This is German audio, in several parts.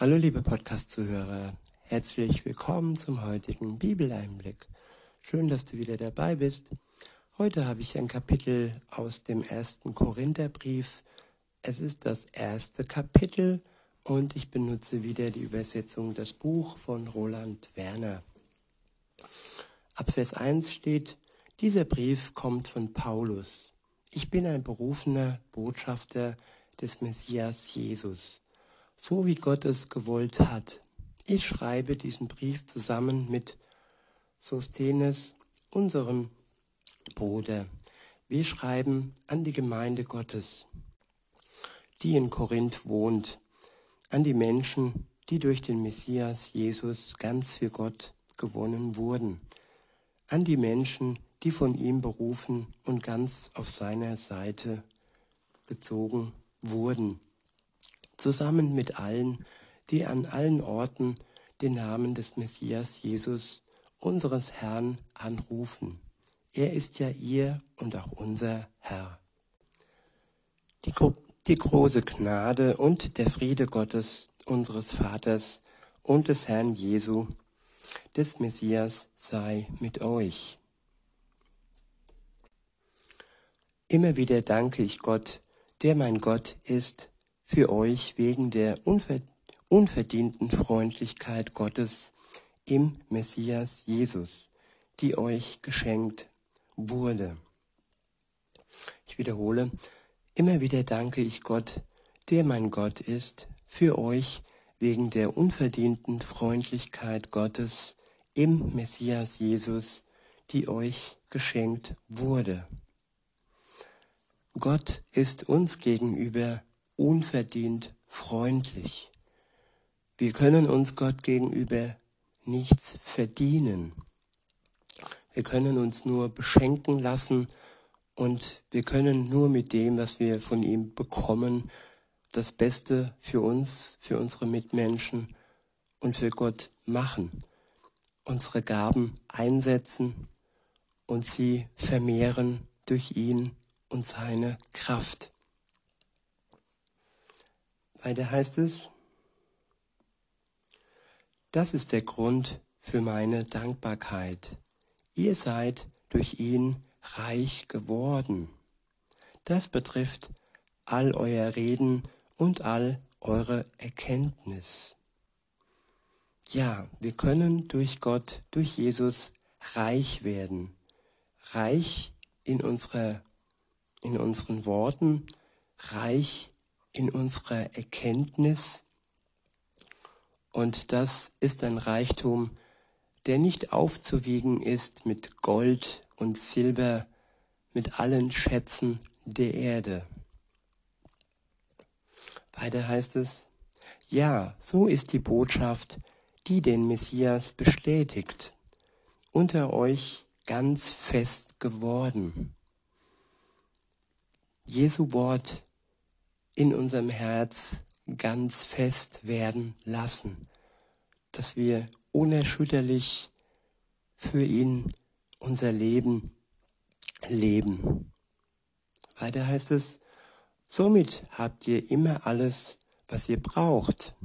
Hallo liebe Podcast-Zuhörer, herzlich willkommen zum heutigen Bibeleinblick. Schön, dass du wieder dabei bist. Heute habe ich ein Kapitel aus dem ersten Korintherbrief. Es ist das erste Kapitel und ich benutze wieder die Übersetzung Das Buch von Roland Werner. Ab Vers 1 steht, dieser Brief kommt von Paulus. Ich bin ein berufener Botschafter des Messias Jesus so wie Gott es gewollt hat. Ich schreibe diesen Brief zusammen mit Sosthenes, unserem Bruder. Wir schreiben an die Gemeinde Gottes, die in Korinth wohnt, an die Menschen, die durch den Messias Jesus ganz für Gott gewonnen wurden, an die Menschen, die von ihm berufen und ganz auf seiner Seite gezogen wurden zusammen mit allen, die an allen Orten den Namen des Messias Jesus, unseres Herrn, anrufen. Er ist ja ihr und auch unser Herr. Die, die große Gnade und der Friede Gottes, unseres Vaters und des Herrn Jesu, des Messias sei mit euch. Immer wieder danke ich Gott, der mein Gott ist, für euch wegen der unverdienten Freundlichkeit Gottes im Messias Jesus, die euch geschenkt wurde. Ich wiederhole, immer wieder danke ich Gott, der mein Gott ist, für euch wegen der unverdienten Freundlichkeit Gottes im Messias Jesus, die euch geschenkt wurde. Gott ist uns gegenüber unverdient freundlich. Wir können uns Gott gegenüber nichts verdienen. Wir können uns nur beschenken lassen und wir können nur mit dem, was wir von ihm bekommen, das Beste für uns, für unsere Mitmenschen und für Gott machen. Unsere Gaben einsetzen und sie vermehren durch ihn und seine Kraft. Weiter heißt es, das ist der Grund für meine Dankbarkeit. Ihr seid durch ihn reich geworden. Das betrifft all euer Reden und all eure Erkenntnis. Ja, wir können durch Gott, durch Jesus reich werden. Reich in unserer, in unseren Worten, reich in unserer Erkenntnis. Und das ist ein Reichtum, der nicht aufzuwiegen ist mit Gold und Silber, mit allen Schätzen der Erde. Weiter heißt es, ja, so ist die Botschaft, die den Messias bestätigt, unter euch ganz fest geworden. Jesu Wort in unserem Herz ganz fest werden lassen, dass wir unerschütterlich für ihn unser Leben leben. Weiter heißt es, somit habt ihr immer alles, was ihr braucht,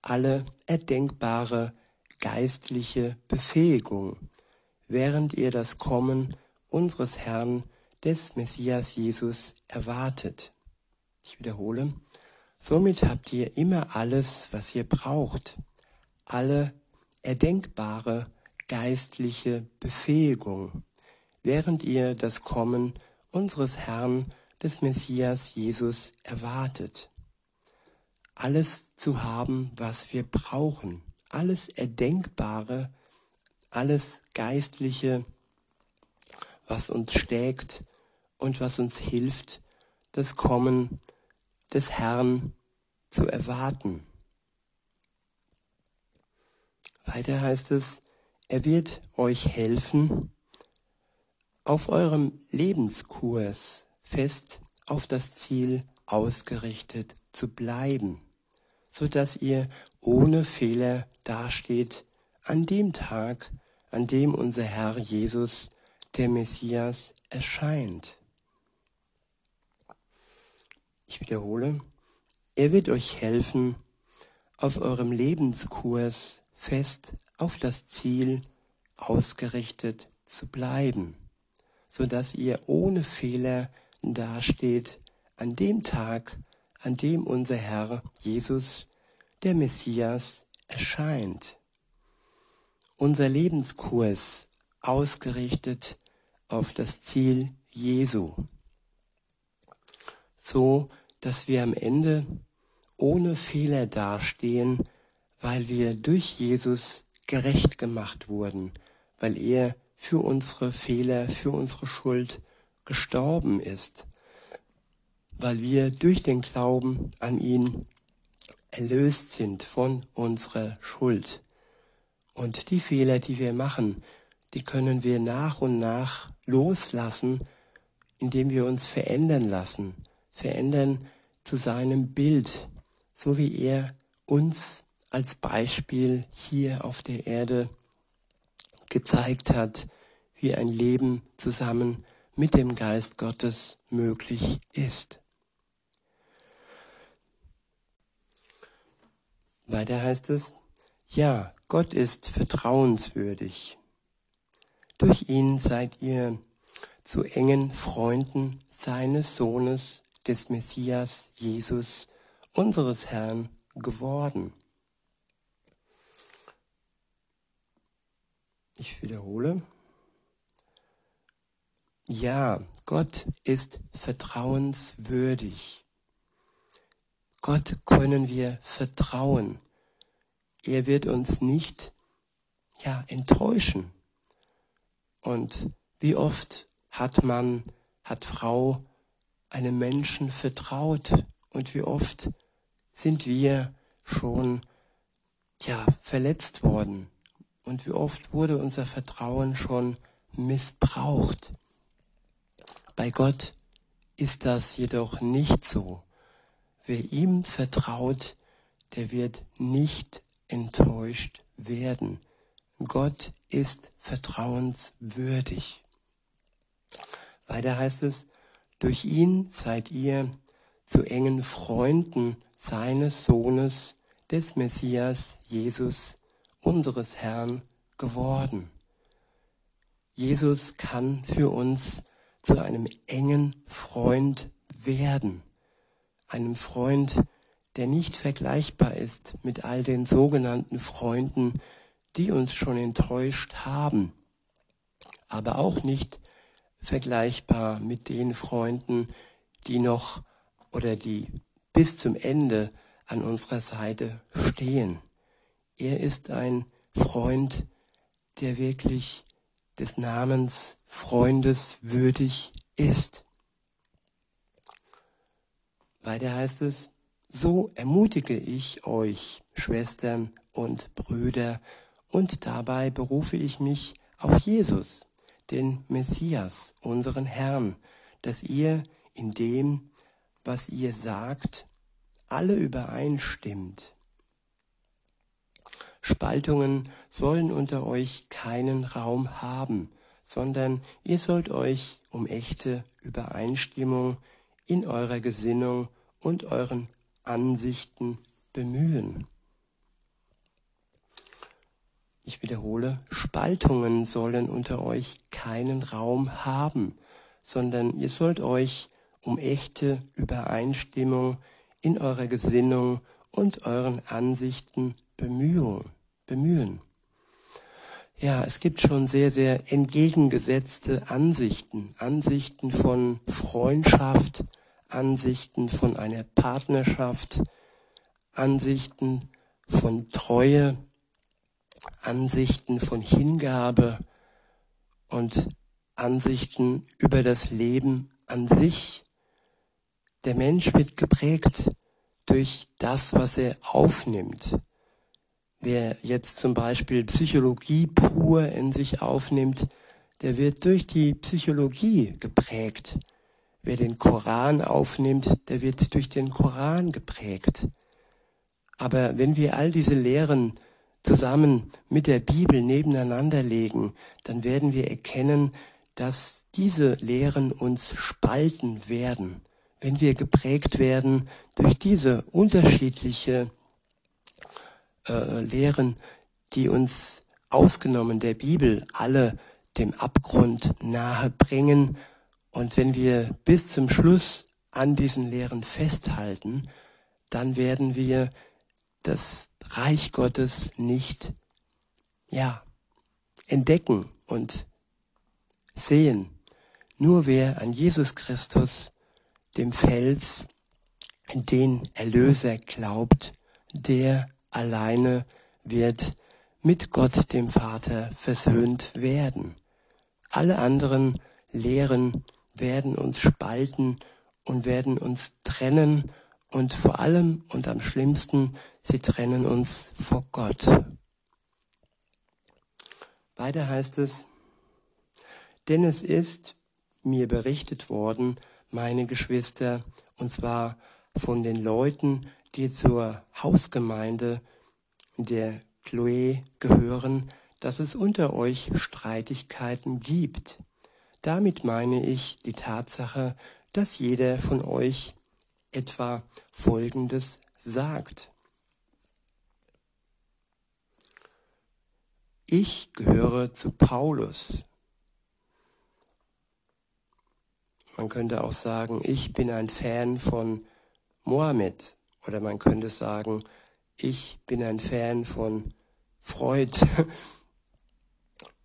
alle erdenkbare geistliche Befähigung, während ihr das Kommen unseres Herrn des Messias Jesus erwartet. Ich wiederhole. Somit habt ihr immer alles, was ihr braucht. Alle erdenkbare geistliche Befähigung, während ihr das Kommen unseres Herrn, des Messias Jesus erwartet. Alles zu haben, was wir brauchen. Alles Erdenkbare, alles Geistliche, was uns stärkt und was uns hilft, das Kommen des Herrn zu erwarten. Weiter heißt es, er wird euch helfen, auf eurem Lebenskurs fest auf das Ziel ausgerichtet zu bleiben, so dass ihr ohne Fehler dasteht an dem Tag, an dem unser Herr Jesus, der Messias, erscheint. Ich wiederhole, er wird euch helfen, auf eurem Lebenskurs fest auf das Ziel ausgerichtet zu bleiben, so dass ihr ohne Fehler dasteht an dem Tag, an dem unser Herr Jesus, der Messias, erscheint. Unser Lebenskurs ausgerichtet auf das Ziel Jesu, so dass wir am Ende ohne Fehler dastehen, weil wir durch Jesus gerecht gemacht wurden, weil er für unsere Fehler, für unsere Schuld gestorben ist, weil wir durch den Glauben an ihn erlöst sind von unserer Schuld. Und die Fehler, die wir machen, die können wir nach und nach loslassen, indem wir uns verändern lassen, verändern zu seinem Bild, so wie er uns als Beispiel hier auf der Erde gezeigt hat, wie ein Leben zusammen mit dem Geist Gottes möglich ist. Weiter heißt es, ja, Gott ist vertrauenswürdig. Durch ihn seid ihr zu engen Freunden seines Sohnes, des Messias Jesus, unseres Herrn geworden. Ich wiederhole. Ja, Gott ist vertrauenswürdig. Gott können wir vertrauen. Er wird uns nicht ja enttäuschen. Und wie oft hat man, hat Frau einem Menschen vertraut und wie oft sind wir schon ja verletzt worden und wie oft wurde unser Vertrauen schon missbraucht. Bei Gott ist das jedoch nicht so. Wer ihm vertraut, der wird nicht enttäuscht werden. Gott ist vertrauenswürdig. Weiter heißt es, durch ihn seid ihr zu engen Freunden seines Sohnes, des Messias Jesus, unseres Herrn, geworden. Jesus kann für uns zu einem engen Freund werden, einem Freund, der nicht vergleichbar ist mit all den sogenannten Freunden, die uns schon enttäuscht haben, aber auch nicht vergleichbar mit den Freunden, die noch oder die bis zum Ende an unserer Seite stehen. Er ist ein Freund, der wirklich des Namens Freundes würdig ist. Weiter heißt es, so ermutige ich euch, Schwestern und Brüder, und dabei berufe ich mich auf Jesus, den Messias, unseren Herrn, dass ihr in dem, was ihr sagt, alle übereinstimmt. Spaltungen sollen unter euch keinen Raum haben, sondern ihr sollt euch um echte Übereinstimmung in eurer Gesinnung und euren Ansichten bemühen. Ich wiederhole, Spaltungen sollen unter euch keinen Raum haben, sondern ihr sollt euch um echte Übereinstimmung in eurer Gesinnung und euren Ansichten bemühen. Ja, es gibt schon sehr, sehr entgegengesetzte Ansichten, Ansichten von Freundschaft, Ansichten von einer Partnerschaft, Ansichten von Treue, Ansichten von Hingabe und Ansichten über das Leben an sich. Der Mensch wird geprägt durch das, was er aufnimmt. Wer jetzt zum Beispiel Psychologie pur in sich aufnimmt, der wird durch die Psychologie geprägt. Wer den Koran aufnimmt, der wird durch den Koran geprägt. Aber wenn wir all diese Lehren zusammen mit der Bibel nebeneinander legen, dann werden wir erkennen, dass diese Lehren uns spalten werden, wenn wir geprägt werden durch diese unterschiedliche äh, Lehren, die uns ausgenommen der Bibel alle dem Abgrund nahe bringen. Und wenn wir bis zum Schluss an diesen Lehren festhalten, dann werden wir das Reich Gottes nicht, ja, entdecken und sehen. Nur wer an Jesus Christus, dem Fels, den Erlöser glaubt, der alleine wird mit Gott dem Vater versöhnt werden. Alle anderen Lehren werden uns spalten und werden uns trennen und vor allem und am schlimmsten, sie trennen uns vor Gott. Weiter heißt es, denn es ist mir berichtet worden, meine Geschwister, und zwar von den Leuten, die zur Hausgemeinde der Chloe gehören, dass es unter euch Streitigkeiten gibt. Damit meine ich die Tatsache, dass jeder von euch etwa Folgendes sagt. Ich gehöre zu Paulus. Man könnte auch sagen, ich bin ein Fan von Mohammed. Oder man könnte sagen, ich bin ein Fan von Freud.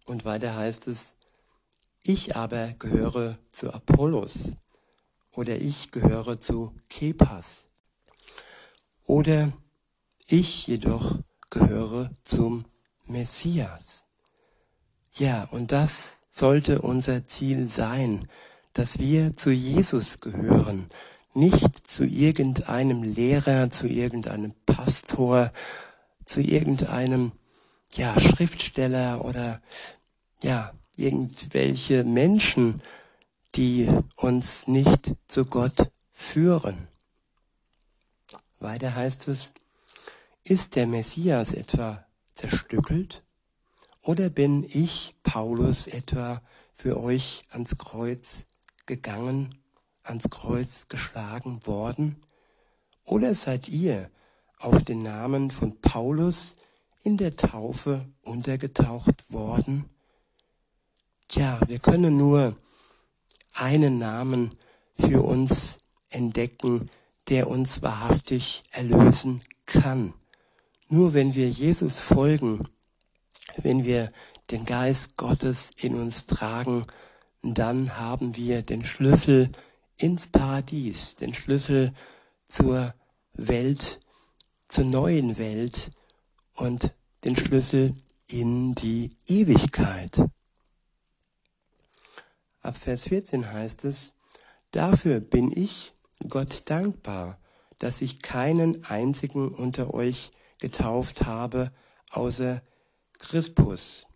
Und weiter heißt es, ich aber gehöre zu Apollos oder ich gehöre zu Kepas oder ich jedoch gehöre zum Messias. Ja, und das sollte unser Ziel sein, dass wir zu Jesus gehören, nicht zu irgendeinem Lehrer, zu irgendeinem Pastor, zu irgendeinem ja, Schriftsteller oder ja, irgendwelche Menschen, die uns nicht zu Gott führen. Weiter heißt es, ist der Messias etwa zerstückelt? Oder bin ich, Paulus, etwa für euch ans Kreuz gegangen ans Kreuz geschlagen worden? Oder seid ihr auf den Namen von Paulus in der Taufe untergetaucht worden? Tja, wir können nur einen Namen für uns entdecken, der uns wahrhaftig erlösen kann. Nur wenn wir Jesus folgen, wenn wir den Geist Gottes in uns tragen, dann haben wir den Schlüssel ins Paradies, den Schlüssel zur Welt, zur neuen Welt und den Schlüssel in die Ewigkeit. Ab Vers 14 heißt es, Dafür bin ich Gott dankbar, dass ich keinen einzigen unter euch getauft habe, außer Crispus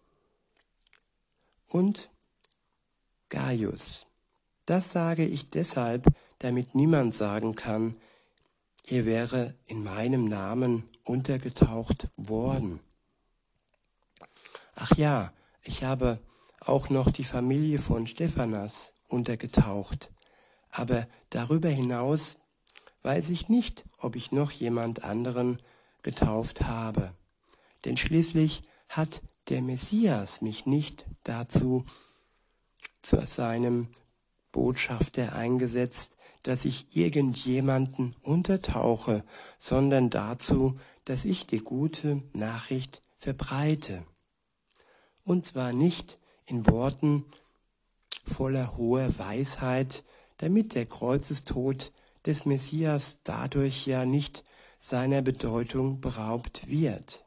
und Gaius das sage ich deshalb, damit niemand sagen kann, ihr wäre in meinem Namen untergetaucht worden. Ach ja, ich habe auch noch die Familie von Stephanas untergetaucht, aber darüber hinaus weiß ich nicht, ob ich noch jemand anderen getauft habe. Denn schließlich hat der Messias mich nicht dazu zu seinem Botschafter eingesetzt, dass ich irgendjemanden untertauche, sondern dazu, dass ich die gute Nachricht verbreite. Und zwar nicht in Worten voller hoher Weisheit, damit der Kreuzestod des Messias dadurch ja nicht seiner Bedeutung beraubt wird.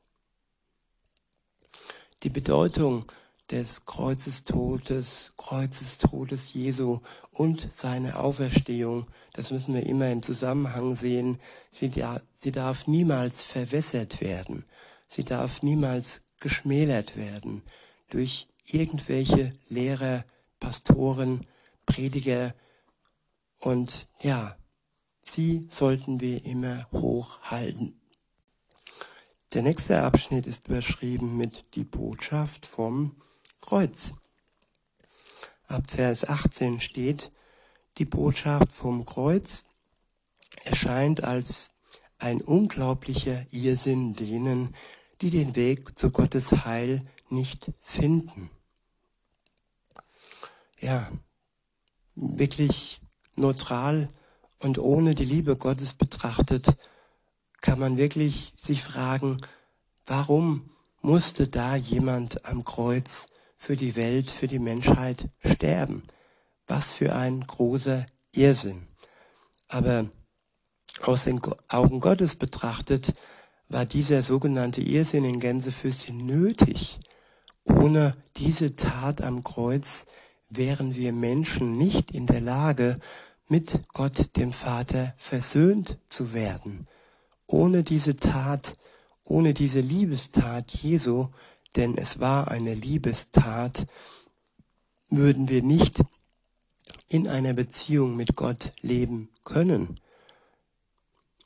Die Bedeutung des Kreuzestodes, Kreuzestodes Jesu und seine Auferstehung, das müssen wir immer im Zusammenhang sehen. Sie, sie darf niemals verwässert werden. Sie darf niemals geschmälert werden durch irgendwelche Lehrer, Pastoren, Prediger und ja, sie sollten wir immer hochhalten. Der nächste Abschnitt ist überschrieben mit die Botschaft vom Kreuz. Ab Vers 18 steht, die Botschaft vom Kreuz erscheint als ein unglaublicher Irrsinn denen, die den Weg zu Gottes Heil nicht finden. Ja, wirklich neutral und ohne die Liebe Gottes betrachtet, kann man wirklich sich fragen, warum musste da jemand am Kreuz für die Welt, für die Menschheit sterben? Was für ein großer Irrsinn. Aber aus den Augen Gottes betrachtet war dieser sogenannte Irrsinn in Gänsefüßchen nötig. Ohne diese Tat am Kreuz wären wir Menschen nicht in der Lage, mit Gott dem Vater versöhnt zu werden. Ohne diese Tat, ohne diese Liebestat Jesu, denn es war eine Liebestat, würden wir nicht in einer Beziehung mit Gott leben können.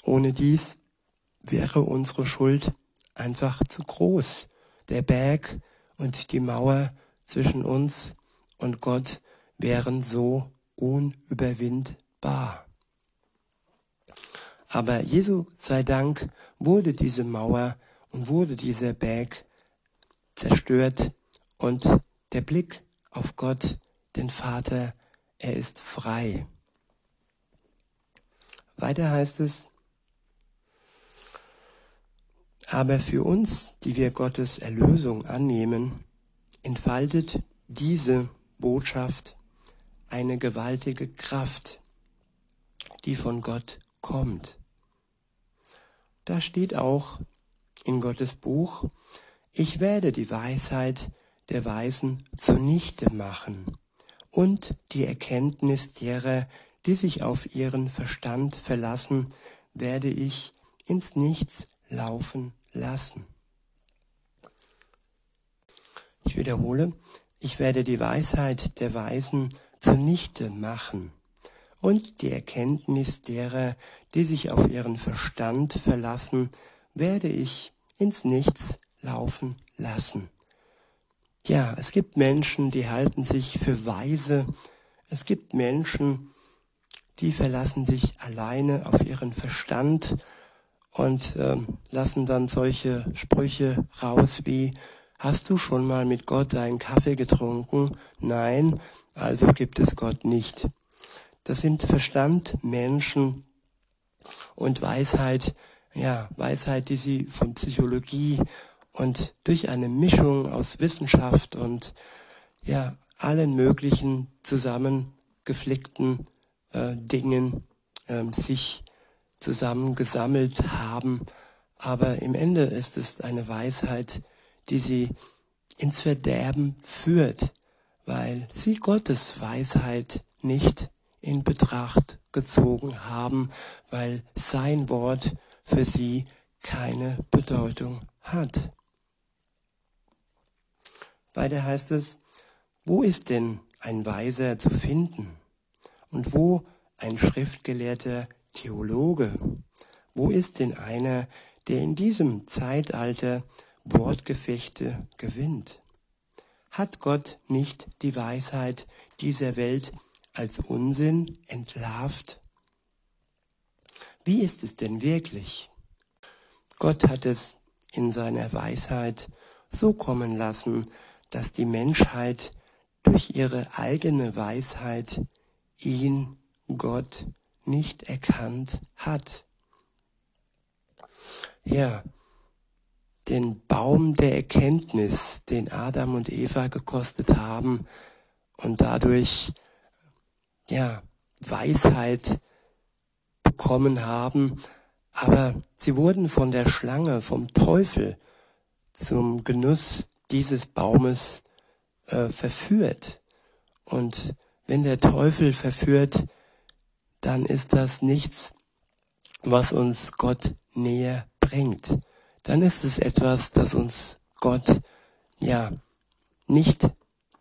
Ohne dies wäre unsere Schuld einfach zu groß. Der Berg und die Mauer zwischen uns und Gott wären so unüberwindbar. Aber Jesu sei Dank wurde diese Mauer und wurde dieser Berg zerstört und der Blick auf Gott, den Vater, er ist frei. Weiter heißt es, aber für uns, die wir Gottes Erlösung annehmen, entfaltet diese Botschaft eine gewaltige Kraft, die von Gott kommt. Da steht auch in Gottes Buch, ich werde die Weisheit der Weisen zunichte machen und die Erkenntnis derer, die sich auf ihren Verstand verlassen, werde ich ins Nichts laufen lassen. Ich wiederhole, ich werde die Weisheit der Weisen zunichte machen und die Erkenntnis derer, die sich auf ihren Verstand verlassen, werde ich ins Nichts laufen lassen. Ja, es gibt Menschen, die halten sich für weise. Es gibt Menschen, die verlassen sich alleine auf ihren Verstand und äh, lassen dann solche Sprüche raus wie, hast du schon mal mit Gott einen Kaffee getrunken? Nein, also gibt es Gott nicht. Das sind Verstand, Menschen und Weisheit, ja, Weisheit, die sie von Psychologie und durch eine Mischung aus Wissenschaft und ja, allen möglichen zusammengeflickten äh, Dingen äh, sich zusammengesammelt haben. Aber im Ende ist es eine Weisheit, die sie ins Verderben führt, weil sie Gottes Weisheit nicht in Betracht gezogen haben, weil sein Wort für sie keine Bedeutung hat. Weiter heißt es, wo ist denn ein Weiser zu finden? Und wo ein schriftgelehrter Theologe? Wo ist denn einer, der in diesem Zeitalter Wortgefechte gewinnt? Hat Gott nicht die Weisheit dieser Welt als Unsinn entlarvt? Wie ist es denn wirklich? Gott hat es in seiner Weisheit so kommen lassen, dass die Menschheit durch ihre eigene Weisheit ihn, Gott, nicht erkannt hat. Ja, den Baum der Erkenntnis, den Adam und Eva gekostet haben und dadurch, ja, Weisheit bekommen haben, aber sie wurden von der Schlange, vom Teufel zum Genuss dieses Baumes äh, verführt. Und wenn der Teufel verführt, dann ist das nichts, was uns Gott näher bringt. Dann ist es etwas, das uns Gott ja nicht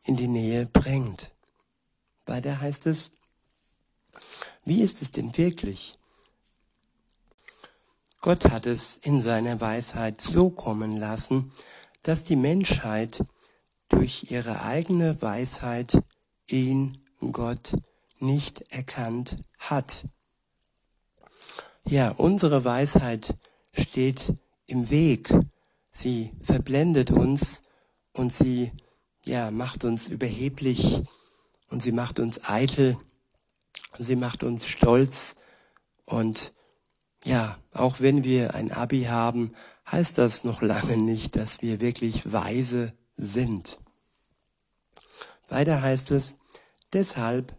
in die Nähe bringt. Weiter heißt es, wie ist es denn wirklich? Gott hat es in seiner Weisheit so kommen lassen, dass die Menschheit durch ihre eigene Weisheit ihn, Gott, nicht erkannt hat. ja, unsere Weisheit steht im Weg. Sie verblendet uns und sie, ja, macht uns überheblich und sie macht uns eitel. Sie macht uns stolz und ja, auch wenn wir ein Abi haben, heißt das noch lange nicht, dass wir wirklich weise sind. Weiter heißt es, deshalb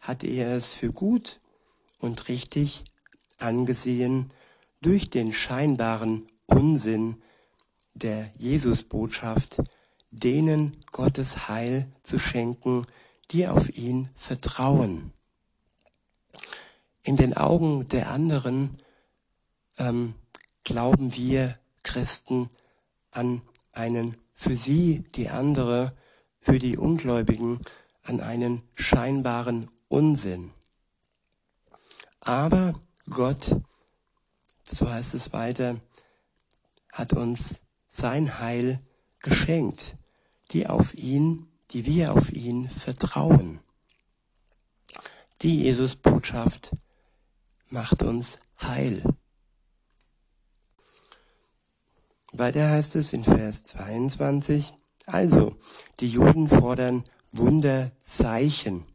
hat er es für gut und richtig angesehen, durch den scheinbaren Unsinn der Jesusbotschaft denen Gottes Heil zu schenken, die auf ihn vertrauen. In den Augen der anderen ähm, glauben wir Christen an einen für sie, die andere, für die Ungläubigen, an einen scheinbaren Unsinn. Aber Gott, so heißt es weiter, hat uns sein Heil geschenkt, die auf ihn, die wir auf ihn vertrauen. Die Jesus-Botschaft macht uns heil. Weiter heißt es in Vers 22, also die Juden fordern Wunderzeichen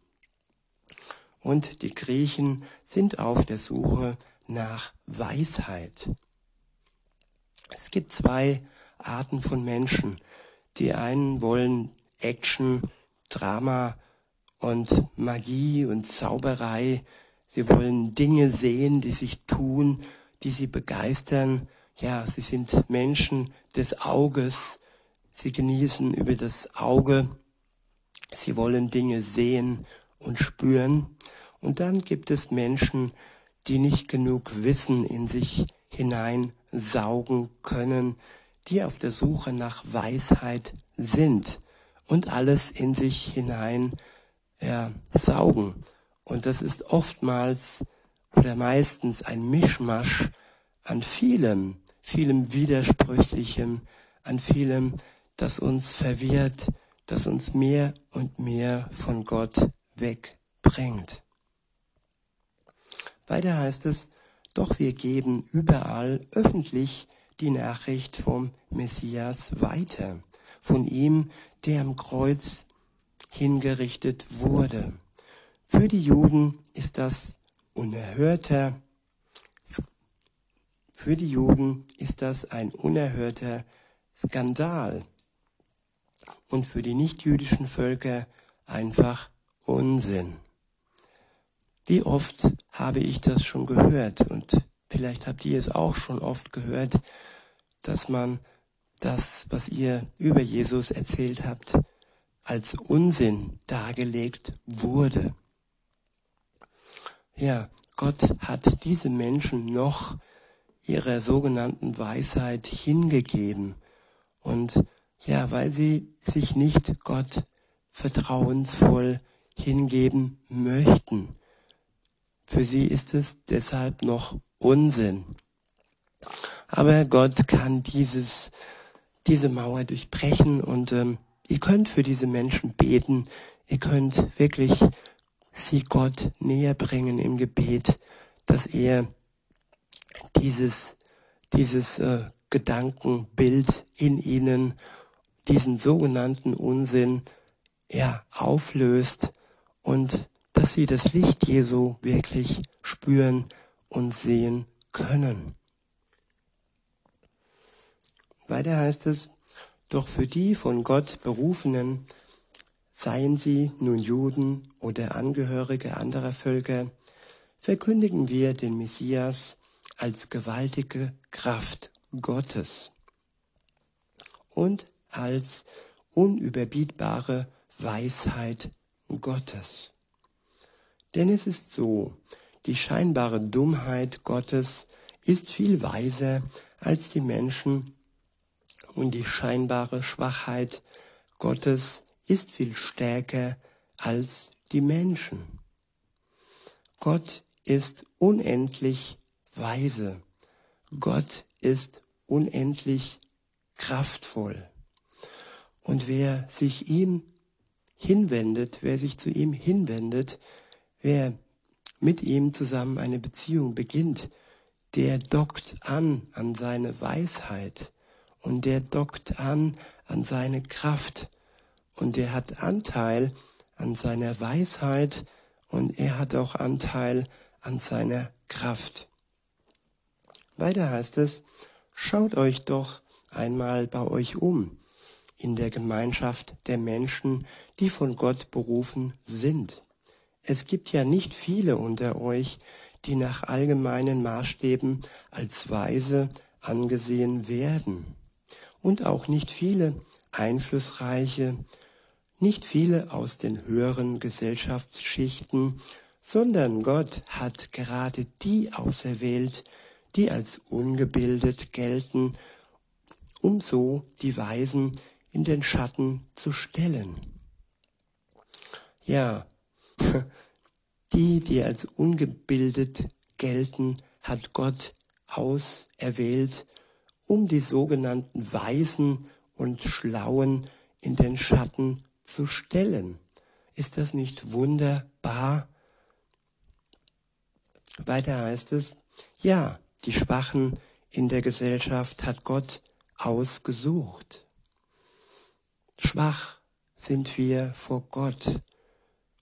und die Griechen sind auf der Suche nach Weisheit. Es gibt zwei Arten von Menschen. Die einen wollen Action, Drama und Magie und Zauberei. Sie wollen Dinge sehen, die sich tun, die sie begeistern. Ja, sie sind Menschen des Auges. Sie genießen über das Auge. Sie wollen Dinge sehen und spüren. Und dann gibt es Menschen, die nicht genug Wissen in sich hineinsaugen können, die auf der Suche nach Weisheit sind und alles in sich hinein ja, saugen. Und das ist oftmals oder meistens ein Mischmasch an vielem, vielem Widersprüchlichem, an vielem, das uns verwirrt, das uns mehr und mehr von Gott wegbringt. Weiter heißt es, doch wir geben überall öffentlich die Nachricht vom Messias weiter, von ihm, der am Kreuz hingerichtet wurde. Für die Juden ist das unerhörter, für die Juden ist das ein unerhörter Skandal und für die nichtjüdischen Völker einfach Unsinn. Wie oft habe ich das schon gehört und vielleicht habt ihr es auch schon oft gehört, dass man das, was ihr über Jesus erzählt habt, als Unsinn dargelegt wurde. Ja, Gott hat diese Menschen noch ihrer sogenannten Weisheit hingegeben. Und ja, weil sie sich nicht Gott vertrauensvoll hingeben möchten. Für sie ist es deshalb noch Unsinn. Aber Gott kann dieses, diese Mauer durchbrechen und ähm, ihr könnt für diese Menschen beten. Ihr könnt wirklich sie Gott näher bringen im Gebet, dass er dieses, dieses äh, Gedankenbild in ihnen, diesen sogenannten Unsinn, ja, auflöst und dass sie das Licht Jesu wirklich spüren und sehen können. Weiter heißt es, doch für die von Gott berufenen, seien sie nun Juden oder Angehörige anderer Völker, verkündigen wir den Messias als gewaltige Kraft Gottes und als unüberbietbare Weisheit Gottes. Denn es ist so, die scheinbare Dummheit Gottes ist viel weiser als die Menschen und die scheinbare Schwachheit Gottes ist viel stärker als die Menschen. Gott ist unendlich weise. Gott ist unendlich kraftvoll. Und wer sich ihm hinwendet, wer sich zu ihm hinwendet, wer mit ihm zusammen eine Beziehung beginnt, der dockt an an seine Weisheit und der dockt an an seine Kraft und der hat Anteil an seiner Weisheit und er hat auch Anteil an seiner Kraft. Weiter heißt es, schaut euch doch einmal bei euch um in der Gemeinschaft der Menschen, die von Gott berufen sind. Es gibt ja nicht viele unter euch, die nach allgemeinen Maßstäben als weise angesehen werden. Und auch nicht viele einflussreiche, nicht viele aus den höheren Gesellschaftsschichten, sondern Gott hat gerade die auserwählt, die als ungebildet gelten, um so die Weisen in den Schatten zu stellen. Ja, die, die als ungebildet gelten, hat Gott auserwählt, um die sogenannten Weisen und Schlauen in den Schatten zu stellen. Ist das nicht wunderbar? Weiter heißt es, ja, die Schwachen in der Gesellschaft hat Gott ausgesucht. Schwach sind wir vor Gott.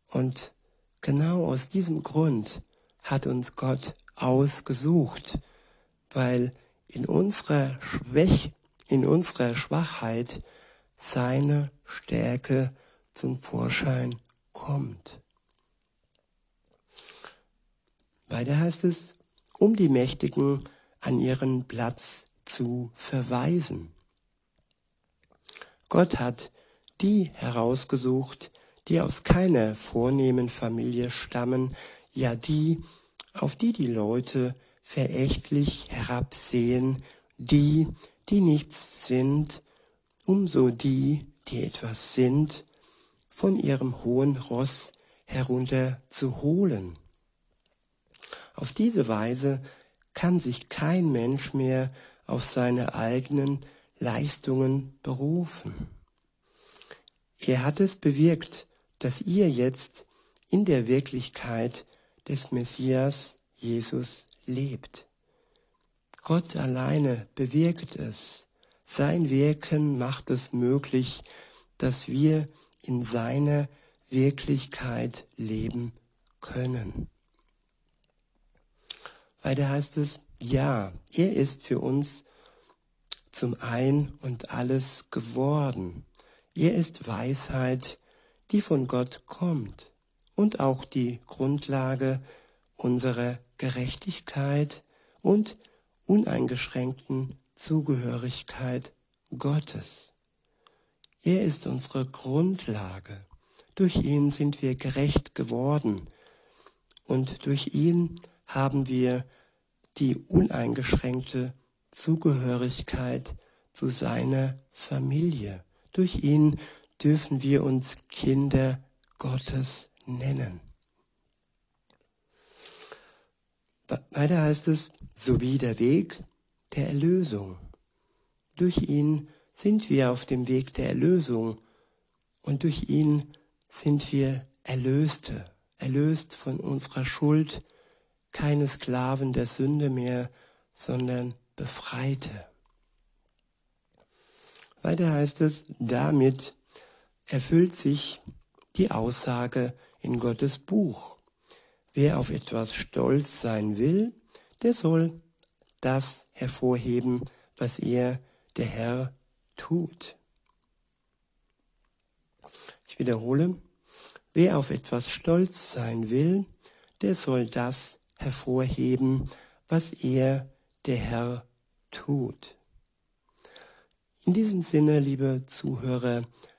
Und genau aus diesem Grund hat uns Gott ausgesucht, weil in unserer Schwäche, in unserer Schwachheit seine Stärke zum Vorschein kommt. Weiter heißt es, um die Mächtigen an ihren Platz zu verweisen. Gott hat die herausgesucht, die aus keiner vornehmen Familie stammen, ja die, auf die die Leute verächtlich herabsehen, die, die nichts sind, umso die, die etwas sind, von ihrem hohen Ross herunter zu holen. Auf diese Weise kann sich kein Mensch mehr auf seine eigenen Leistungen berufen. Er hat es bewirkt, dass ihr jetzt in der Wirklichkeit des Messias Jesus lebt. Gott alleine bewirkt es. Sein Wirken macht es möglich, dass wir in seiner Wirklichkeit leben können. Weiter heißt es, ja, er ist für uns zum Ein und alles geworden. Er ist Weisheit, die von Gott kommt und auch die Grundlage unserer Gerechtigkeit und uneingeschränkten Zugehörigkeit Gottes. Er ist unsere Grundlage. Durch ihn sind wir gerecht geworden und durch ihn haben wir die uneingeschränkte Zugehörigkeit zu seiner Familie. Durch ihn dürfen wir uns Kinder Gottes nennen. Weiter heißt es, sowie der Weg der Erlösung. Durch ihn sind wir auf dem Weg der Erlösung und durch ihn sind wir Erlöste, erlöst von unserer Schuld, keine Sklaven der Sünde mehr, sondern Befreite. Weiter heißt es, damit erfüllt sich die Aussage in Gottes Buch. Wer auf etwas stolz sein will, der soll das hervorheben, was er, der Herr, tut. Ich wiederhole, wer auf etwas stolz sein will, der soll das hervorheben, was er, der Herr, tut. In diesem Sinne, liebe Zuhörer,